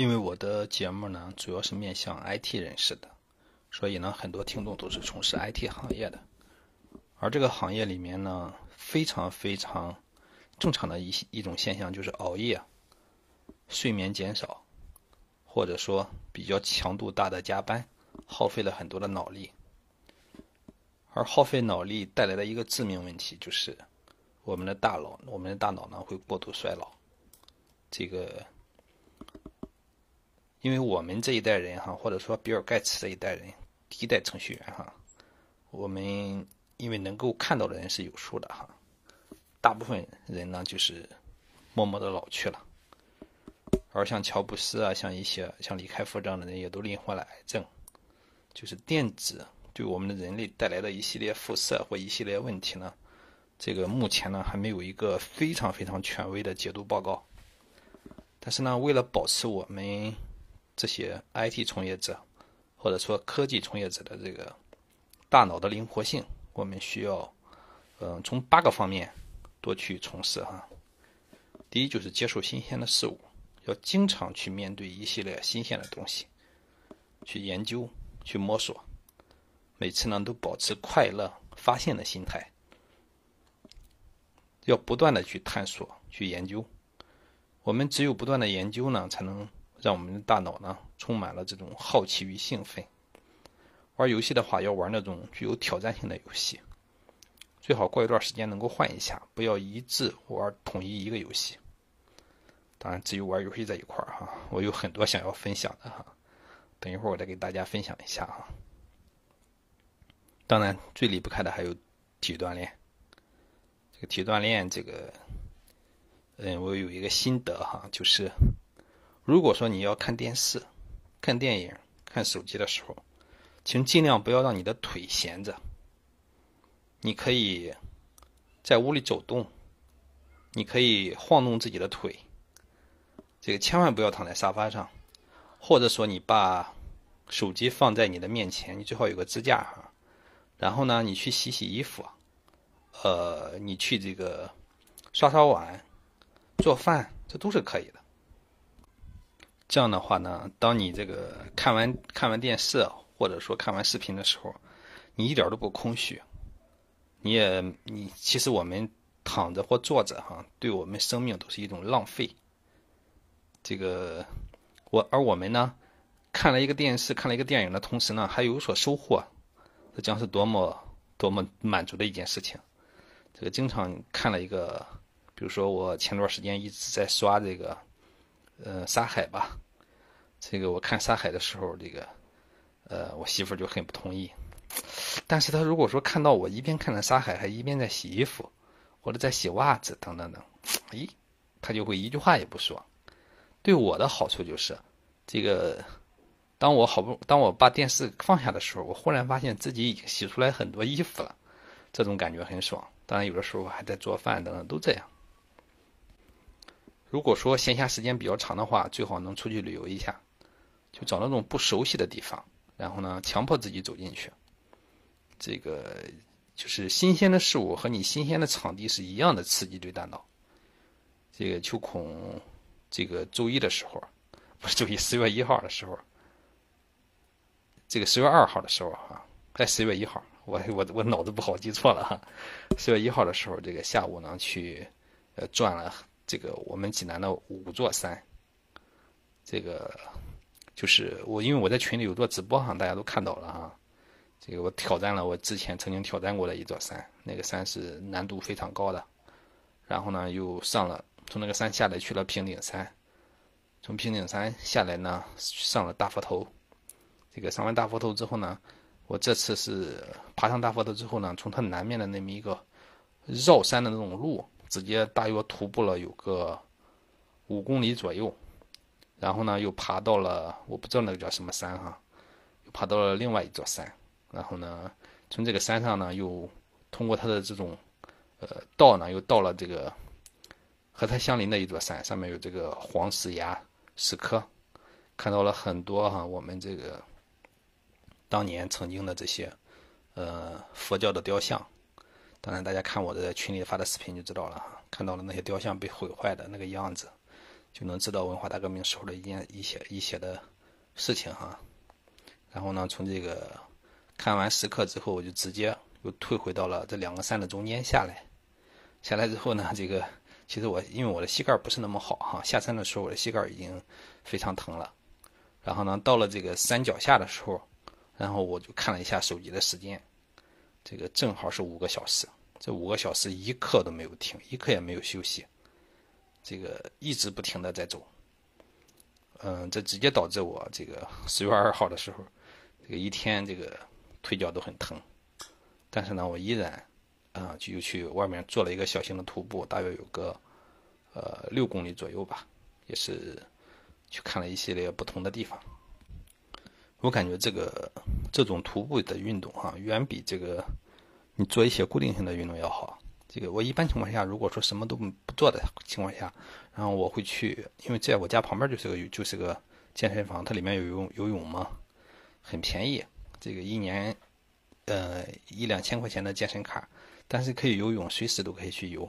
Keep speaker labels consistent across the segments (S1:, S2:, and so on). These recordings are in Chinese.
S1: 因为我的节目呢，主要是面向 IT 人士的，所以呢，很多听众都是从事 IT 行业的。而这个行业里面呢，非常非常正常的一一种现象就是熬夜、睡眠减少，或者说比较强度大的加班，耗费了很多的脑力。而耗费脑力带来的一个致命问题就是，我们的大脑，我们的大脑呢会过度衰老。这个。因为我们这一代人哈，或者说比尔盖茨这一代人，第一代程序员哈，我们因为能够看到的人是有数的哈，大部分人呢就是默默的老去了，而像乔布斯啊，像一些像李开复这样的人也都罹患了癌症，就是电子对我们的人类带来的一系列辐射或一系列问题呢，这个目前呢还没有一个非常非常权威的解读报告，但是呢，为了保持我们这些 IT 从业者，或者说科技从业者的这个大脑的灵活性，我们需要，嗯，从八个方面多去从事哈。第一就是接受新鲜的事物，要经常去面对一系列新鲜的东西，去研究、去摸索，每次呢都保持快乐、发现的心态，要不断的去探索、去研究。我们只有不断的研究呢，才能。让我们的大脑呢充满了这种好奇与兴奋。玩游戏的话，要玩那种具有挑战性的游戏，最好过一段时间能够换一下，不要一直玩统一一个游戏。当然，至于玩游戏这一块儿哈，我有很多想要分享的哈，等一会儿我再给大家分享一下哈。当然，最离不开的还有体育锻炼。这个体育锻炼，这个，嗯，我有一个心得哈，就是。如果说你要看电视、看电影、看手机的时候，请尽量不要让你的腿闲着。你可以在屋里走动，你可以晃动自己的腿。这个千万不要躺在沙发上，或者说你把手机放在你的面前，你最好有个支架哈。然后呢，你去洗洗衣服，呃，你去这个刷刷碗、做饭，这都是可以的。这样的话呢，当你这个看完看完电视或者说看完视频的时候，你一点都不空虚，你也你其实我们躺着或坐着哈，对我们生命都是一种浪费。这个我而我们呢，看了一个电视看了一个电影的同时呢，还有所收获，这将是多么多么满足的一件事情。这个经常看了一个，比如说我前段时间一直在刷这个。呃，沙海吧，这个我看沙海的时候，这个，呃，我媳妇就很不同意。但是她如果说看到我一边看着沙海，还一边在洗衣服，或者在洗袜子等等等，咦，她就会一句话也不说。对我的好处就是，这个，当我好不当我把电视放下的时候，我忽然发现自己已经洗出来很多衣服了，这种感觉很爽。当然，有的时候还在做饭等等，都这样。如果说闲暇时间比较长的话，最好能出去旅游一下，就找那种不熟悉的地方，然后呢，强迫自己走进去。这个就是新鲜的事物和你新鲜的场地是一样的刺激对大脑。这个秋孔，这个周一的时候，不是周一，十月一号的时候，这个十月二号的时候哈，在十月一号，我我我脑子不好记错了哈，十月一号的时候，这个下午呢去，呃，转了。这个我们济南的五座山，这个就是我，因为我在群里有做直播哈，大家都看到了哈。这个我挑战了我之前曾经挑战过的一座山，那个山是难度非常高的。然后呢，又上了从那个山下来去了平顶山，从平顶山下来呢，上了大佛头。这个上完大佛头之后呢，我这次是爬上大佛头之后呢，从它南面的那么一个绕山的那种路。直接大约徒步了有个五公里左右，然后呢又爬到了我不知道那个叫什么山哈，爬到了另外一座山，然后呢从这个山上呢又通过它的这种呃道呢又到了这个和它相邻的一座山，上面有这个黄石崖石刻，看到了很多哈我们这个当年曾经的这些呃佛教的雕像。当然，大家看我的群里发的视频就知道了哈，看到了那些雕像被毁坏的那个样子，就能知道文化大革命时候的一件一些一些的事情哈。然后呢，从这个看完石刻之后，我就直接又退回到了这两个山的中间下来。下来之后呢，这个其实我因为我的膝盖不是那么好哈，下山的时候我的膝盖已经非常疼了。然后呢，到了这个山脚下的时候，然后我就看了一下手机的时间，这个正好是五个小时。这五个小时一刻都没有停，一刻也没有休息，这个一直不停的在走。嗯，这直接导致我这个十月二号的时候，这个一天这个腿脚都很疼。但是呢，我依然啊就又去外面做了一个小型的徒步，大约有个呃六公里左右吧，也是去看了一系列不同的地方。我感觉这个这种徒步的运动哈，远比这个。你做一些固定性的运动要好。这个我一般情况下，如果说什么都不做的情况下，然后我会去，因为在我家旁边就是个就是个健身房，它里面有游游泳嘛，很便宜，这个一年呃一两千块钱的健身卡，但是可以游泳，随时都可以去游。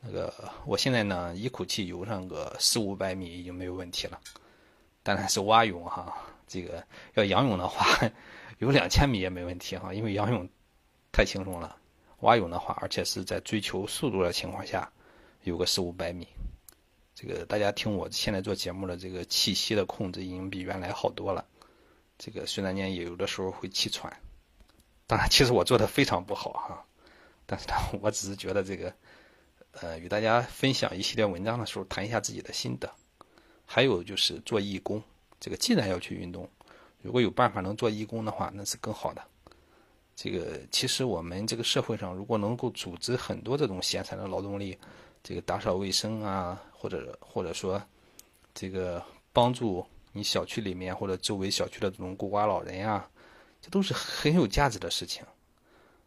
S1: 那个我现在呢，一口气游上个四五百米已经没有问题了。当然是蛙泳哈，这个要仰泳的话，游两千米也没问题哈，因为仰泳。太轻松了，蛙泳的话，而且是在追求速度的情况下，有个四五百米。这个大家听我现在做节目的这个气息的控制已经比原来好多了。这个虽然呢也有的时候会气喘，当然其实我做的非常不好哈，但是呢我只是觉得这个，呃，与大家分享一系列文章的时候谈一下自己的心得。还有就是做义工，这个既然要去运动，如果有办法能做义工的话，那是更好的。这个其实我们这个社会上，如果能够组织很多这种闲散的劳动力，这个打扫卫生啊，或者或者说这个帮助你小区里面或者周围小区的这种孤寡老人啊，这都是很有价值的事情。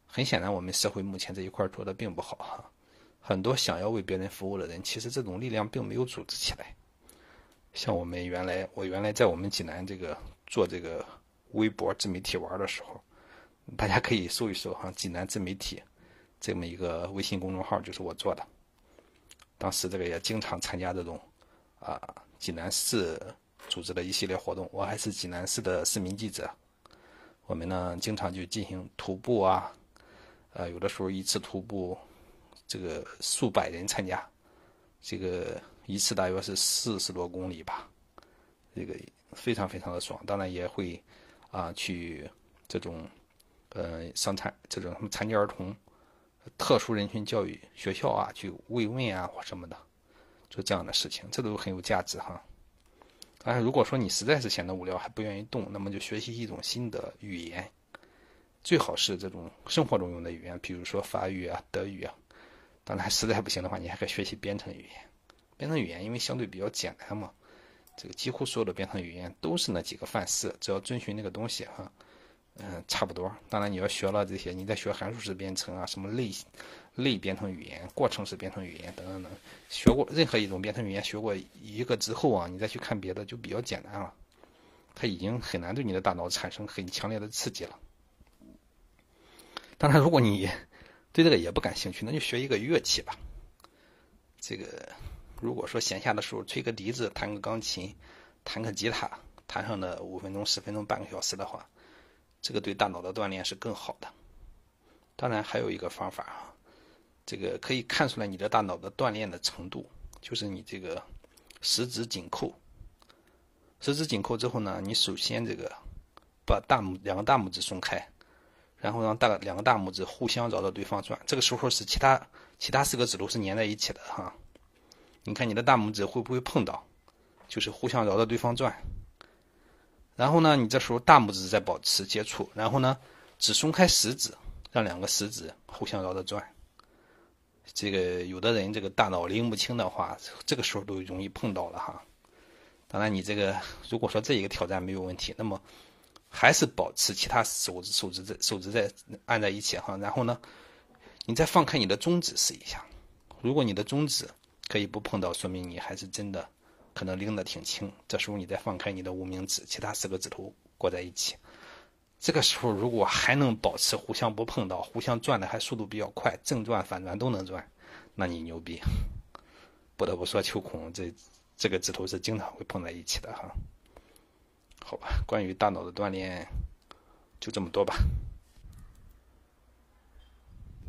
S1: 很显然，我们社会目前这一块做的并不好哈。很多想要为别人服务的人，其实这种力量并没有组织起来。像我们原来，我原来在我们济南这个做这个微博自媒体玩的时候。大家可以搜一搜哈，济南自媒体这么一个微信公众号，就是我做的。当时这个也经常参加这种啊，济南市组织的一系列活动。我还是济南市的市民记者，我们呢经常就进行徒步啊，呃，有的时候一次徒步这个数百人参加，这个一次大约是四十多公里吧，这个非常非常的爽。当然也会啊去这种。呃，伤残这种什么残疾儿童、特殊人群教育学校啊，去慰问啊或什么的，做这样的事情，这都很有价值哈。当然，如果说你实在是闲得无聊还不愿意动，那么就学习一种新的语言，最好是这种生活中用的语言，比如说法语啊、德语啊。当然，实在不行的话，你还可以学习编程语言。编程语言因为相对比较简单嘛，这个几乎所有的编程语言都是那几个范式，只要遵循那个东西哈。嗯，差不多。当然，你要学了这些，你再学函数式编程啊，什么类类编程语言、过程式编程语言等等等，学过任何一种编程语言，学过一个之后啊，你再去看别的就比较简单了。它已经很难对你的大脑产生很强烈的刺激了。当然，如果你对这个也不感兴趣，那就学一个乐器吧。这个如果说闲暇的时候吹个笛子、弹个钢琴、弹个吉他，弹上的五分钟、十分钟、半个小时的话。这个对大脑的锻炼是更好的。当然，还有一个方法啊，这个可以看出来你的大脑的锻炼的程度，就是你这个十指紧扣。十指紧扣之后呢，你首先这个把大拇两个大拇指松开，然后让大两个大拇指互相绕着对方转。这个时候是其他其他四个指头是粘在一起的哈。你看你的大拇指会不会碰到？就是互相绕着对方转。然后呢，你这时候大拇指在保持接触，然后呢，只松开食指，让两个食指互相绕着转。这个有的人这个大脑拎不清的话，这个时候都容易碰到了哈。当然，你这个如果说这一个挑战没有问题，那么还是保持其他手指手指在手指在按在一起哈。然后呢，你再放开你的中指试一下，如果你的中指可以不碰到，说明你还是真的。可能拎得挺轻，这时候你再放开你的无名指，其他四个指头裹在一起。这个时候如果还能保持互相不碰到，互相转的还速度比较快，正转反转都能转，那你牛逼。不得不说，秋孔这这个指头是经常会碰在一起的哈。好吧，关于大脑的锻炼就这么多吧。